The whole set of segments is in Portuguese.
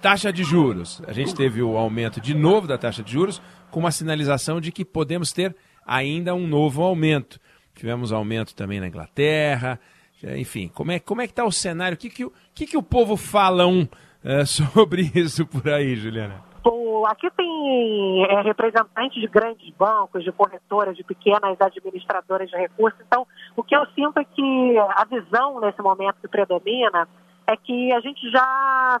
Taxa de juros. A gente teve o aumento de novo da taxa de juros, com uma sinalização de que podemos ter ainda um novo aumento. Tivemos aumento também na Inglaterra. Enfim, como é, como é que está o cenário? O que, que, o, que, que o povo fala um, é, sobre isso por aí, Juliana? aqui tem é, representantes de grandes bancos, de corretoras, de pequenas administradoras de recursos. Então, o que eu sinto é que a visão nesse momento que predomina é que a gente já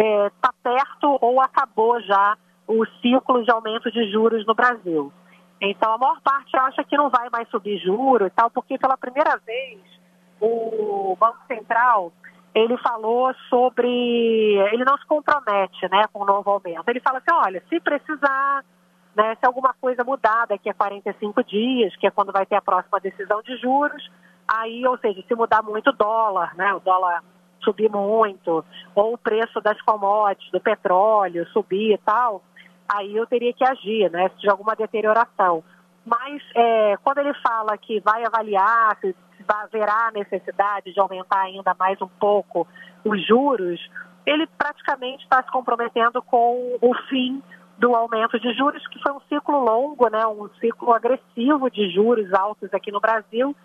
está é, tá perto ou acabou já o ciclo de aumento de juros no Brasil. Então, a maior parte acha que não vai mais subir juros e tal, porque pela primeira vez o Banco Central ele falou sobre. Ele não se compromete né, com o novo aumento. Ele fala assim: olha, se precisar, né, se alguma coisa mudar daqui a 45 dias, que é quando vai ter a próxima decisão de juros, aí, ou seja, se mudar muito o dólar, né, o dólar subir muito, ou o preço das commodities, do petróleo subir e tal, aí eu teria que agir, né, se de alguma deterioração. Mas é, quando ele fala que vai avaliar se haverá necessidade de aumentar ainda mais um pouco os juros, ele praticamente está se comprometendo com o fim do aumento de juros, que foi um ciclo longo, né, um ciclo agressivo de juros altos aqui no Brasil,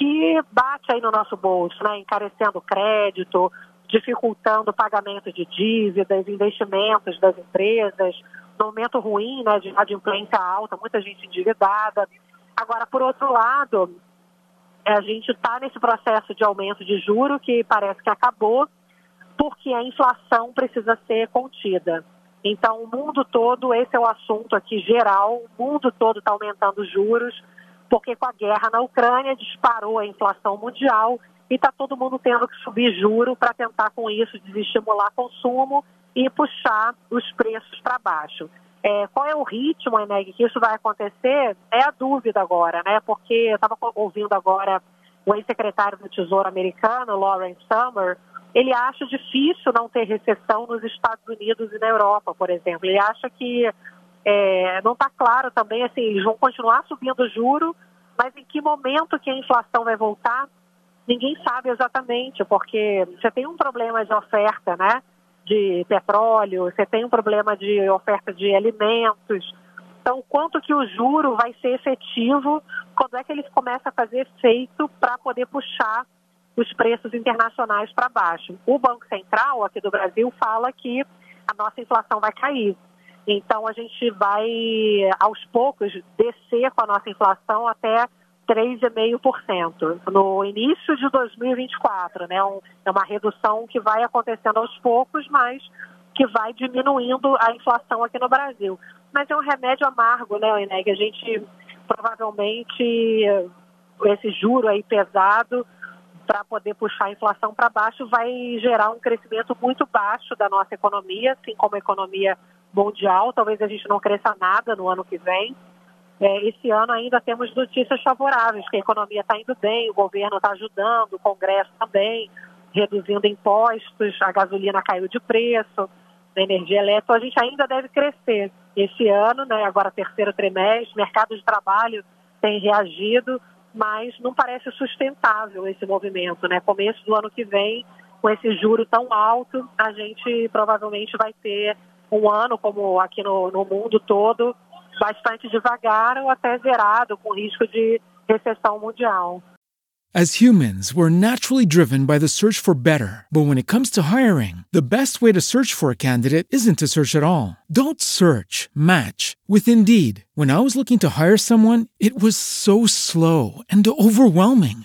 que bate aí no nosso bolso, né, encarecendo crédito, dificultando o pagamento de dívidas, investimentos das empresas, no momento ruim, né, de inadimplência alta, muita gente endividada. Agora, por outro lado, a gente está nesse processo de aumento de juro que parece que acabou, porque a inflação precisa ser contida. Então, o mundo todo, esse é o assunto aqui geral, o mundo todo está aumentando juros, porque com a guerra na Ucrânia disparou a inflação mundial e está todo mundo tendo que subir juro para tentar com isso desestimular consumo e puxar os preços para baixo. É, qual é o ritmo, Eneg, que isso vai acontecer? É a dúvida agora, né? Porque eu estava ouvindo agora o ex-secretário do Tesouro americano, Lawrence Summer, ele acha difícil não ter recessão nos Estados Unidos e na Europa, por exemplo. Ele acha que é, não está claro também, assim, eles vão continuar subindo o juro, mas em que momento que a inflação vai voltar, ninguém sabe exatamente, porque você tem um problema de oferta, né, de petróleo, você tem um problema de oferta de alimentos, então quanto que o juro vai ser efetivo, quando é que ele começa a fazer efeito para poder puxar os preços internacionais para baixo. O Banco Central aqui do Brasil fala que a nossa inflação vai cair. Então, a gente vai, aos poucos, descer com a nossa inflação até 3,5% no início de 2024. Né? Um, é uma redução que vai acontecendo aos poucos, mas que vai diminuindo a inflação aqui no Brasil. Mas é um remédio amargo, né, Eneg? A gente provavelmente, esse juro aí pesado para poder puxar a inflação para baixo vai gerar um crescimento muito baixo da nossa economia, assim como a economia mundial. Talvez a gente não cresça nada no ano que vem. É, esse ano ainda temos notícias favoráveis, que a economia está indo bem, o governo está ajudando, o Congresso também, reduzindo impostos, a gasolina caiu de preço. da energia elétrica, a gente ainda deve crescer esse ano, né, agora terceiro trimestre, mercado de trabalho tem reagido, mas não parece sustentável esse movimento. Né? Começo do ano que vem, com esse juro tão alto, a gente provavelmente vai ter um ano, como aqui no, no mundo todo, bastante devagar ou até zerado, com risco de recessão mundial. As humans, we're naturally driven by the search for better. But when it comes to hiring, the best way to search for a candidate isn't to search at all. Don't search, match with Indeed. When I was looking to hire someone, it was so slow and overwhelming.